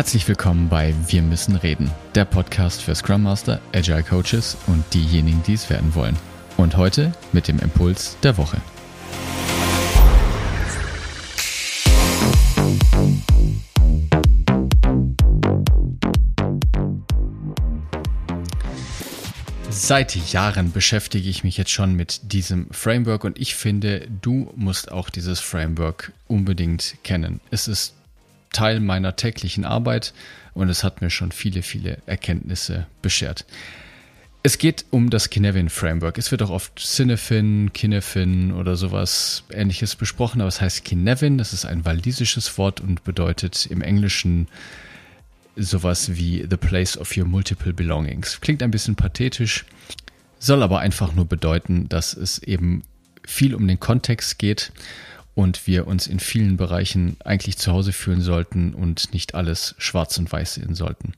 Herzlich willkommen bei Wir müssen reden, der Podcast für Scrum Master, Agile Coaches und diejenigen, die es werden wollen. Und heute mit dem Impuls der Woche. Seit Jahren beschäftige ich mich jetzt schon mit diesem Framework und ich finde, du musst auch dieses Framework unbedingt kennen. Es ist Teil meiner täglichen Arbeit und es hat mir schon viele, viele Erkenntnisse beschert. Es geht um das Kinevin Framework. Es wird auch oft Cinefin, Kinefin oder sowas ähnliches besprochen, aber es heißt Kinevin. Das ist ein walisisches Wort und bedeutet im Englischen sowas wie The Place of Your Multiple Belongings. Klingt ein bisschen pathetisch, soll aber einfach nur bedeuten, dass es eben viel um den Kontext geht und wir uns in vielen Bereichen eigentlich zu Hause fühlen sollten und nicht alles schwarz und weiß sehen sollten.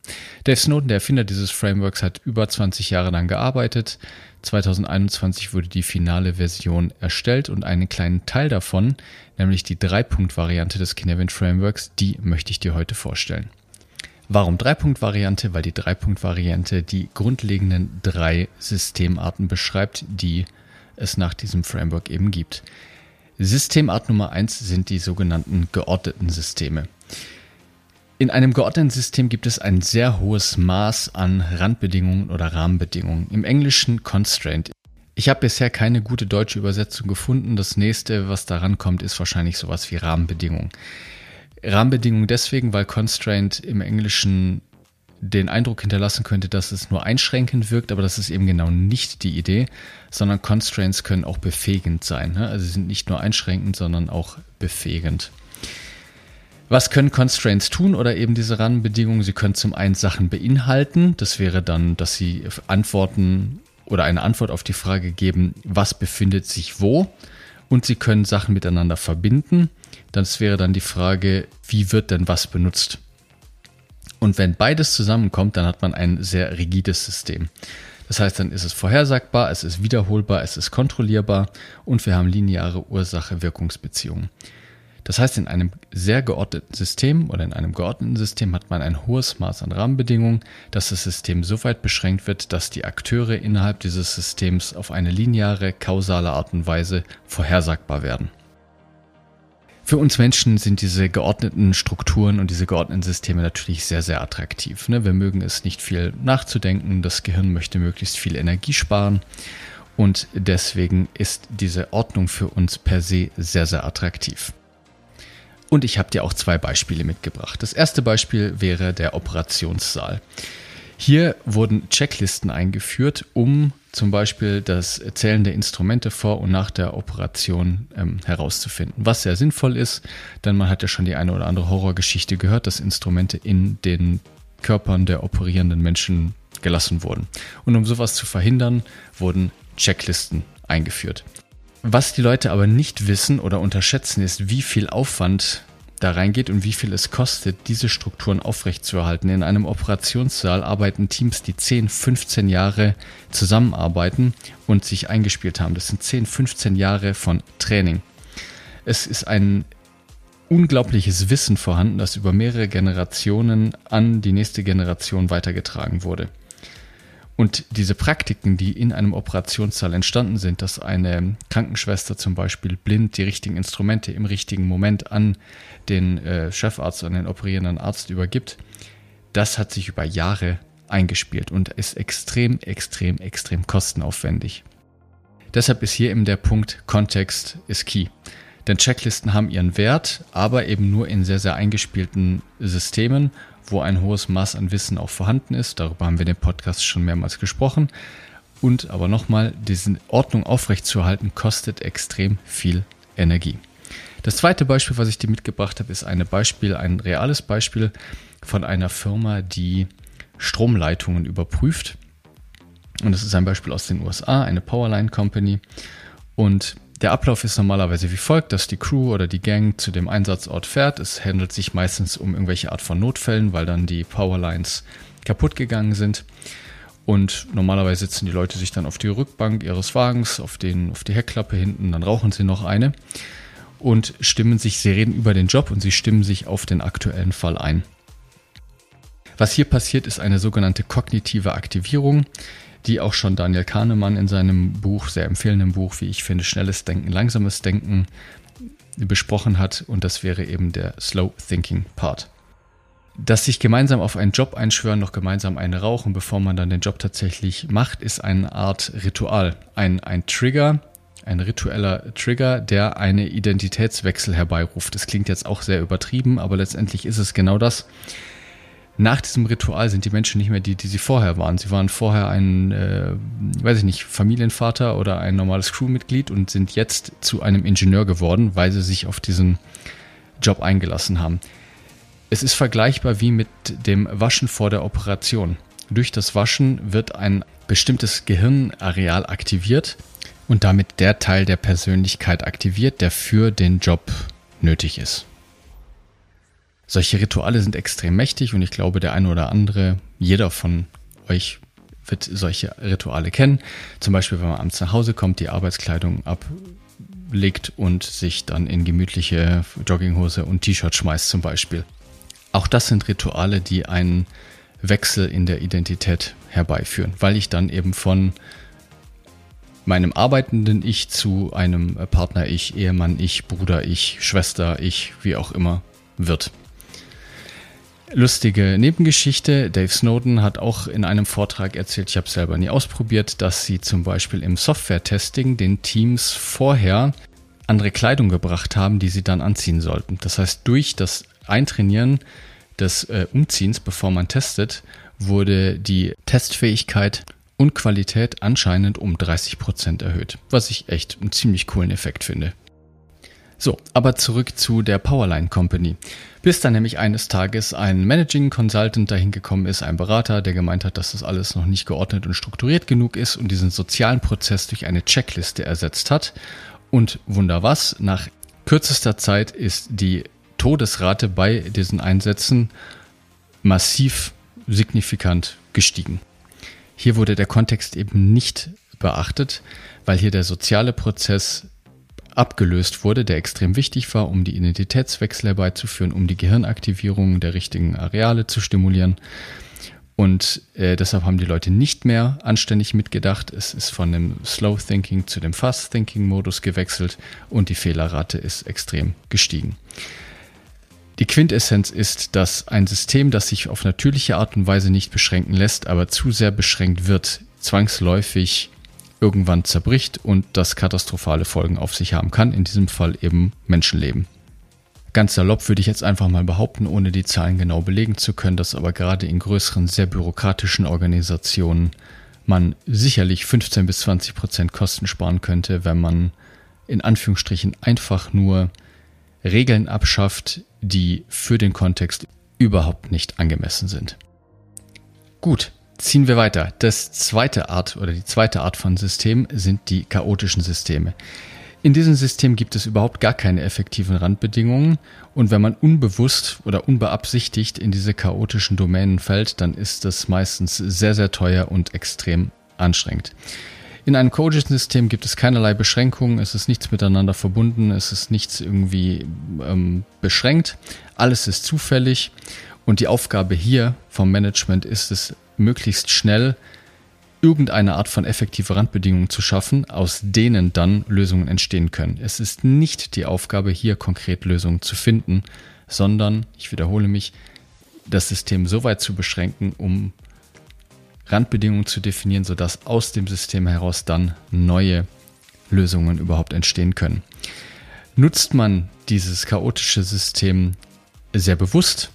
Dave Snowden, der Erfinder dieses Frameworks, hat über 20 Jahre lang gearbeitet. 2021 wurde die finale Version erstellt und einen kleinen Teil davon, nämlich die Drei-Punkt-Variante des Kinevin Frameworks, die möchte ich dir heute vorstellen. Warum Drei-Punkt-Variante? Weil die Drei-Punkt-Variante die grundlegenden drei Systemarten beschreibt, die es nach diesem Framework eben gibt. Systemart Nummer eins sind die sogenannten geordneten Systeme. In einem geordneten System gibt es ein sehr hohes Maß an Randbedingungen oder Rahmenbedingungen. Im Englischen Constraint. Ich habe bisher keine gute deutsche Übersetzung gefunden. Das nächste, was daran kommt, ist wahrscheinlich sowas wie Rahmenbedingungen. Rahmenbedingungen deswegen, weil Constraint im Englischen den Eindruck hinterlassen könnte, dass es nur einschränkend wirkt, aber das ist eben genau nicht die Idee, sondern Constraints können auch befähigend sein. Ne? Also sie sind nicht nur einschränkend, sondern auch befähigend. Was können Constraints tun oder eben diese Rahmenbedingungen? Sie können zum einen Sachen beinhalten. Das wäre dann, dass sie Antworten oder eine Antwort auf die Frage geben, was befindet sich wo. Und sie können Sachen miteinander verbinden. Das wäre dann die Frage, wie wird denn was benutzt? Und wenn beides zusammenkommt, dann hat man ein sehr rigides System. Das heißt, dann ist es vorhersagbar, es ist wiederholbar, es ist kontrollierbar und wir haben lineare Ursache-Wirkungsbeziehungen. Das heißt, in einem sehr geordneten System oder in einem geordneten System hat man ein hohes Maß an Rahmenbedingungen, dass das System so weit beschränkt wird, dass die Akteure innerhalb dieses Systems auf eine lineare, kausale Art und Weise vorhersagbar werden. Für uns Menschen sind diese geordneten Strukturen und diese geordneten Systeme natürlich sehr, sehr attraktiv. Ne? Wir mögen es nicht viel nachzudenken. Das Gehirn möchte möglichst viel Energie sparen. Und deswegen ist diese Ordnung für uns per se sehr, sehr attraktiv. Und ich habe dir auch zwei Beispiele mitgebracht. Das erste Beispiel wäre der Operationssaal. Hier wurden Checklisten eingeführt, um zum Beispiel das Zählen der Instrumente vor und nach der Operation ähm, herauszufinden. Was sehr sinnvoll ist, denn man hat ja schon die eine oder andere Horrorgeschichte gehört, dass Instrumente in den Körpern der operierenden Menschen gelassen wurden. Und um sowas zu verhindern, wurden Checklisten eingeführt. Was die Leute aber nicht wissen oder unterschätzen, ist, wie viel Aufwand da reingeht und wie viel es kostet, diese Strukturen aufrechtzuerhalten. In einem Operationssaal arbeiten Teams, die 10, 15 Jahre zusammenarbeiten und sich eingespielt haben. Das sind 10, 15 Jahre von Training. Es ist ein unglaubliches Wissen vorhanden, das über mehrere Generationen an die nächste Generation weitergetragen wurde. Und diese Praktiken, die in einem Operationssaal entstanden sind, dass eine Krankenschwester zum Beispiel blind die richtigen Instrumente im richtigen Moment an den äh, Chefarzt, an den operierenden Arzt übergibt, das hat sich über Jahre eingespielt und ist extrem, extrem, extrem kostenaufwendig. Deshalb ist hier eben der Punkt Kontext ist key. Denn Checklisten haben ihren Wert, aber eben nur in sehr, sehr eingespielten Systemen wo ein hohes Maß an Wissen auch vorhanden ist. Darüber haben wir in dem Podcast schon mehrmals gesprochen. Und aber nochmal, diese Ordnung aufrechtzuerhalten, kostet extrem viel Energie. Das zweite Beispiel, was ich dir mitgebracht habe, ist ein Beispiel, ein reales Beispiel von einer Firma, die Stromleitungen überprüft. Und das ist ein Beispiel aus den USA, eine Powerline Company. Und der Ablauf ist normalerweise wie folgt, dass die Crew oder die Gang zu dem Einsatzort fährt. Es handelt sich meistens um irgendwelche Art von Notfällen, weil dann die Powerlines kaputt gegangen sind. Und normalerweise sitzen die Leute sich dann auf die Rückbank ihres Wagens, auf, den, auf die Heckklappe hinten, dann rauchen sie noch eine und stimmen sich, sie reden über den Job und sie stimmen sich auf den aktuellen Fall ein. Was hier passiert, ist eine sogenannte kognitive Aktivierung, die auch schon Daniel Kahnemann in seinem Buch, sehr empfehlenden Buch, wie ich finde, Schnelles Denken, Langsames Denken besprochen hat. Und das wäre eben der Slow Thinking Part. Das sich gemeinsam auf einen Job einschwören, noch gemeinsam eine rauchen, bevor man dann den Job tatsächlich macht, ist eine Art Ritual, ein, ein Trigger, ein ritueller Trigger, der eine Identitätswechsel herbeiruft. Das klingt jetzt auch sehr übertrieben, aber letztendlich ist es genau das. Nach diesem Ritual sind die Menschen nicht mehr die, die sie vorher waren. Sie waren vorher ein, äh, weiß ich nicht, Familienvater oder ein normales Crewmitglied und sind jetzt zu einem Ingenieur geworden, weil sie sich auf diesen Job eingelassen haben. Es ist vergleichbar wie mit dem Waschen vor der Operation. Durch das Waschen wird ein bestimmtes Gehirnareal aktiviert und damit der Teil der Persönlichkeit aktiviert, der für den Job nötig ist. Solche Rituale sind extrem mächtig und ich glaube, der eine oder andere, jeder von euch wird solche Rituale kennen. Zum Beispiel, wenn man abends nach Hause kommt, die Arbeitskleidung ablegt und sich dann in gemütliche Jogginghose und T-Shirt schmeißt zum Beispiel. Auch das sind Rituale, die einen Wechsel in der Identität herbeiführen, weil ich dann eben von meinem arbeitenden Ich zu einem Partner-Ich, Ehemann-Ich, Bruder-Ich, Schwester-Ich, wie auch immer wird. Lustige Nebengeschichte. Dave Snowden hat auch in einem Vortrag erzählt, ich habe selber nie ausprobiert, dass sie zum Beispiel im Software-Testing den Teams vorher andere Kleidung gebracht haben, die sie dann anziehen sollten. Das heißt, durch das Eintrainieren des äh, Umziehens, bevor man testet, wurde die Testfähigkeit und Qualität anscheinend um 30 Prozent erhöht, was ich echt einen ziemlich coolen Effekt finde. So, aber zurück zu der Powerline Company. Bis dann nämlich eines Tages ein Managing Consultant dahin gekommen ist, ein Berater, der gemeint hat, dass das alles noch nicht geordnet und strukturiert genug ist und diesen sozialen Prozess durch eine Checkliste ersetzt hat. Und wunder was, nach kürzester Zeit ist die Todesrate bei diesen Einsätzen massiv signifikant gestiegen. Hier wurde der Kontext eben nicht beachtet, weil hier der soziale Prozess abgelöst wurde, der extrem wichtig war, um die Identitätswechsel herbeizuführen, um die Gehirnaktivierung der richtigen Areale zu stimulieren. Und äh, deshalb haben die Leute nicht mehr anständig mitgedacht. Es ist von dem Slow Thinking zu dem Fast Thinking Modus gewechselt und die Fehlerrate ist extrem gestiegen. Die Quintessenz ist, dass ein System, das sich auf natürliche Art und Weise nicht beschränken lässt, aber zu sehr beschränkt wird, zwangsläufig irgendwann zerbricht und das katastrophale Folgen auf sich haben kann, in diesem Fall eben Menschenleben. Ganz salopp würde ich jetzt einfach mal behaupten, ohne die Zahlen genau belegen zu können, dass aber gerade in größeren, sehr bürokratischen Organisationen man sicherlich 15 bis 20 Prozent Kosten sparen könnte, wenn man in Anführungsstrichen einfach nur Regeln abschafft, die für den Kontext überhaupt nicht angemessen sind. Gut, Ziehen wir weiter. Das zweite Art oder die zweite Art von System sind die chaotischen Systeme. In diesem System gibt es überhaupt gar keine effektiven Randbedingungen und wenn man unbewusst oder unbeabsichtigt in diese chaotischen Domänen fällt, dann ist das meistens sehr, sehr teuer und extrem anstrengend. In einem chaotischen System gibt es keinerlei Beschränkungen, es ist nichts miteinander verbunden, es ist nichts irgendwie ähm, beschränkt, alles ist zufällig und die Aufgabe hier vom Management ist es, möglichst schnell irgendeine Art von effektive Randbedingungen zu schaffen, aus denen dann Lösungen entstehen können. Es ist nicht die Aufgabe, hier konkret Lösungen zu finden, sondern, ich wiederhole mich, das System so weit zu beschränken, um Randbedingungen zu definieren, sodass aus dem System heraus dann neue Lösungen überhaupt entstehen können. Nutzt man dieses chaotische System sehr bewusst,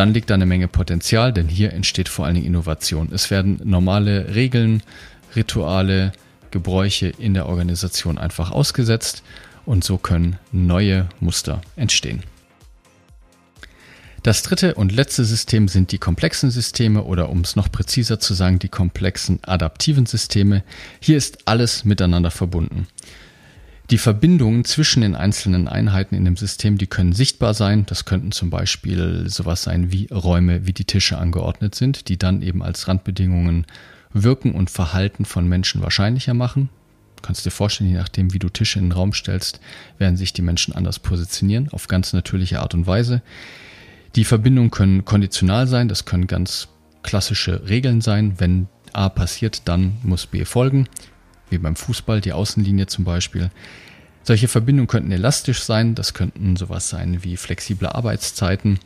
dann liegt da eine Menge Potenzial, denn hier entsteht vor allen Dingen Innovation. Es werden normale Regeln, Rituale, Gebräuche in der Organisation einfach ausgesetzt und so können neue Muster entstehen. Das dritte und letzte System sind die komplexen Systeme oder um es noch präziser zu sagen, die komplexen adaptiven Systeme. Hier ist alles miteinander verbunden. Die Verbindungen zwischen den einzelnen Einheiten in dem System, die können sichtbar sein. Das könnten zum Beispiel sowas sein wie Räume, wie die Tische angeordnet sind, die dann eben als Randbedingungen Wirken und Verhalten von Menschen wahrscheinlicher machen. Du kannst dir vorstellen, je nachdem, wie du Tische in den Raum stellst, werden sich die Menschen anders positionieren, auf ganz natürliche Art und Weise. Die Verbindungen können konditional sein, das können ganz klassische Regeln sein. Wenn A passiert, dann muss B folgen, wie beim Fußball, die Außenlinie zum Beispiel. Solche Verbindungen könnten elastisch sein, das könnten sowas sein wie flexible Arbeitszeiten.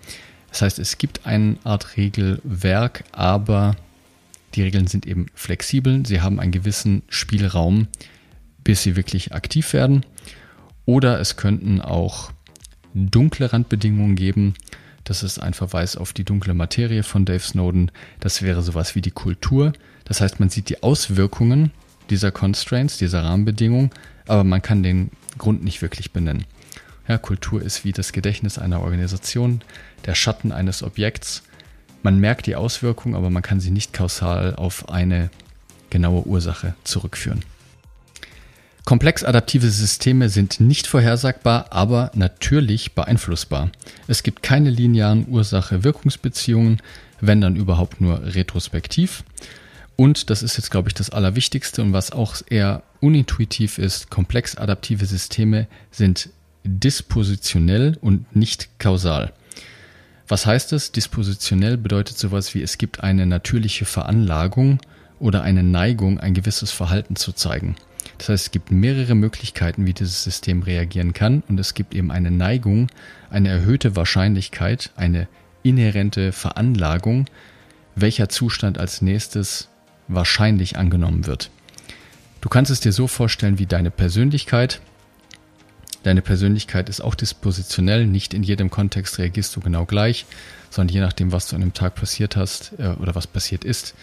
Das heißt, es gibt eine Art Regelwerk, aber die Regeln sind eben flexibel, sie haben einen gewissen Spielraum, bis sie wirklich aktiv werden. Oder es könnten auch dunkle Randbedingungen geben. Das ist ein Verweis auf die dunkle Materie von Dave Snowden. Das wäre sowas wie die Kultur. Das heißt, man sieht die Auswirkungen dieser Constraints, dieser Rahmenbedingungen, aber man kann den Grund nicht wirklich benennen. Ja, Kultur ist wie das Gedächtnis einer Organisation, der Schatten eines Objekts. Man merkt die Auswirkungen, aber man kann sie nicht kausal auf eine genaue Ursache zurückführen. Komplex adaptive Systeme sind nicht vorhersagbar, aber natürlich beeinflussbar. Es gibt keine linearen Ursache-Wirkungsbeziehungen, wenn dann überhaupt nur retrospektiv. Und das ist jetzt, glaube ich, das Allerwichtigste und was auch eher unintuitiv ist, komplex adaptive Systeme sind dispositionell und nicht kausal. Was heißt das? Dispositionell bedeutet sowas wie es gibt eine natürliche Veranlagung oder eine Neigung, ein gewisses Verhalten zu zeigen. Das heißt, es gibt mehrere Möglichkeiten, wie dieses System reagieren kann und es gibt eben eine Neigung, eine erhöhte Wahrscheinlichkeit, eine inhärente Veranlagung, welcher Zustand als nächstes wahrscheinlich angenommen wird. Du kannst es dir so vorstellen wie deine Persönlichkeit. Deine Persönlichkeit ist auch dispositionell, nicht in jedem Kontext reagierst du genau gleich, sondern je nachdem, was du an dem Tag passiert hast äh, oder was passiert ist,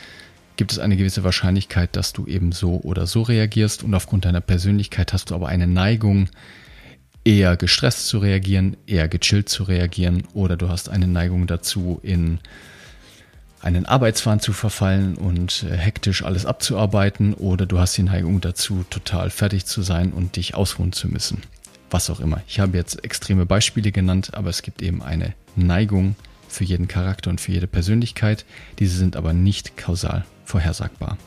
gibt es eine gewisse Wahrscheinlichkeit, dass du eben so oder so reagierst und aufgrund deiner Persönlichkeit hast du aber eine Neigung, eher gestresst zu reagieren, eher gechillt zu reagieren oder du hast eine Neigung dazu, in einen Arbeitswahn zu verfallen und äh, hektisch alles abzuarbeiten oder du hast die Neigung dazu, total fertig zu sein und dich ausruhen zu müssen. Was auch immer. Ich habe jetzt extreme Beispiele genannt, aber es gibt eben eine Neigung für jeden Charakter und für jede Persönlichkeit. Diese sind aber nicht kausal vorhersagbar.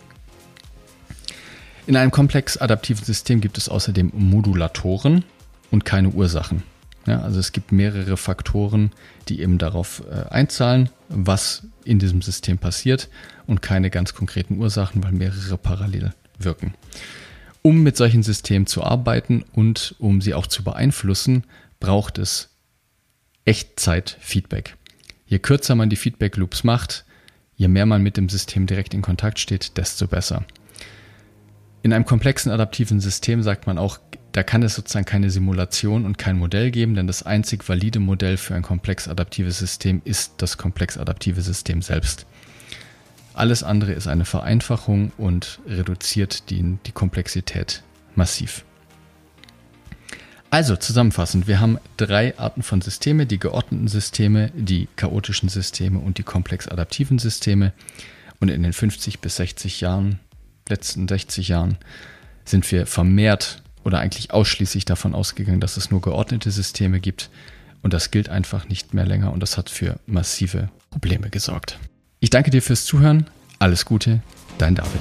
In einem komplex adaptiven System gibt es außerdem Modulatoren und keine Ursachen. Ja, also es gibt mehrere Faktoren, die eben darauf äh, einzahlen, was in diesem System passiert und keine ganz konkreten Ursachen, weil mehrere parallel wirken. Um mit solchen Systemen zu arbeiten und um sie auch zu beeinflussen, braucht es Echtzeit-Feedback. Je kürzer man die Feedback-Loops macht, je mehr man mit dem System direkt in Kontakt steht, desto besser. In einem komplexen adaptiven System sagt man auch, da kann es sozusagen keine Simulation und kein Modell geben, denn das einzig valide Modell für ein komplex adaptives System ist das komplex adaptive System selbst. Alles andere ist eine Vereinfachung und reduziert die, die Komplexität massiv. Also zusammenfassend, wir haben drei Arten von Systeme, die geordneten Systeme, die chaotischen Systeme und die komplex adaptiven Systeme. Und in den 50 bis 60 Jahren, letzten 60 Jahren, sind wir vermehrt oder eigentlich ausschließlich davon ausgegangen, dass es nur geordnete Systeme gibt. Und das gilt einfach nicht mehr länger und das hat für massive Probleme gesorgt. Ich danke dir fürs Zuhören. Alles Gute, dein David.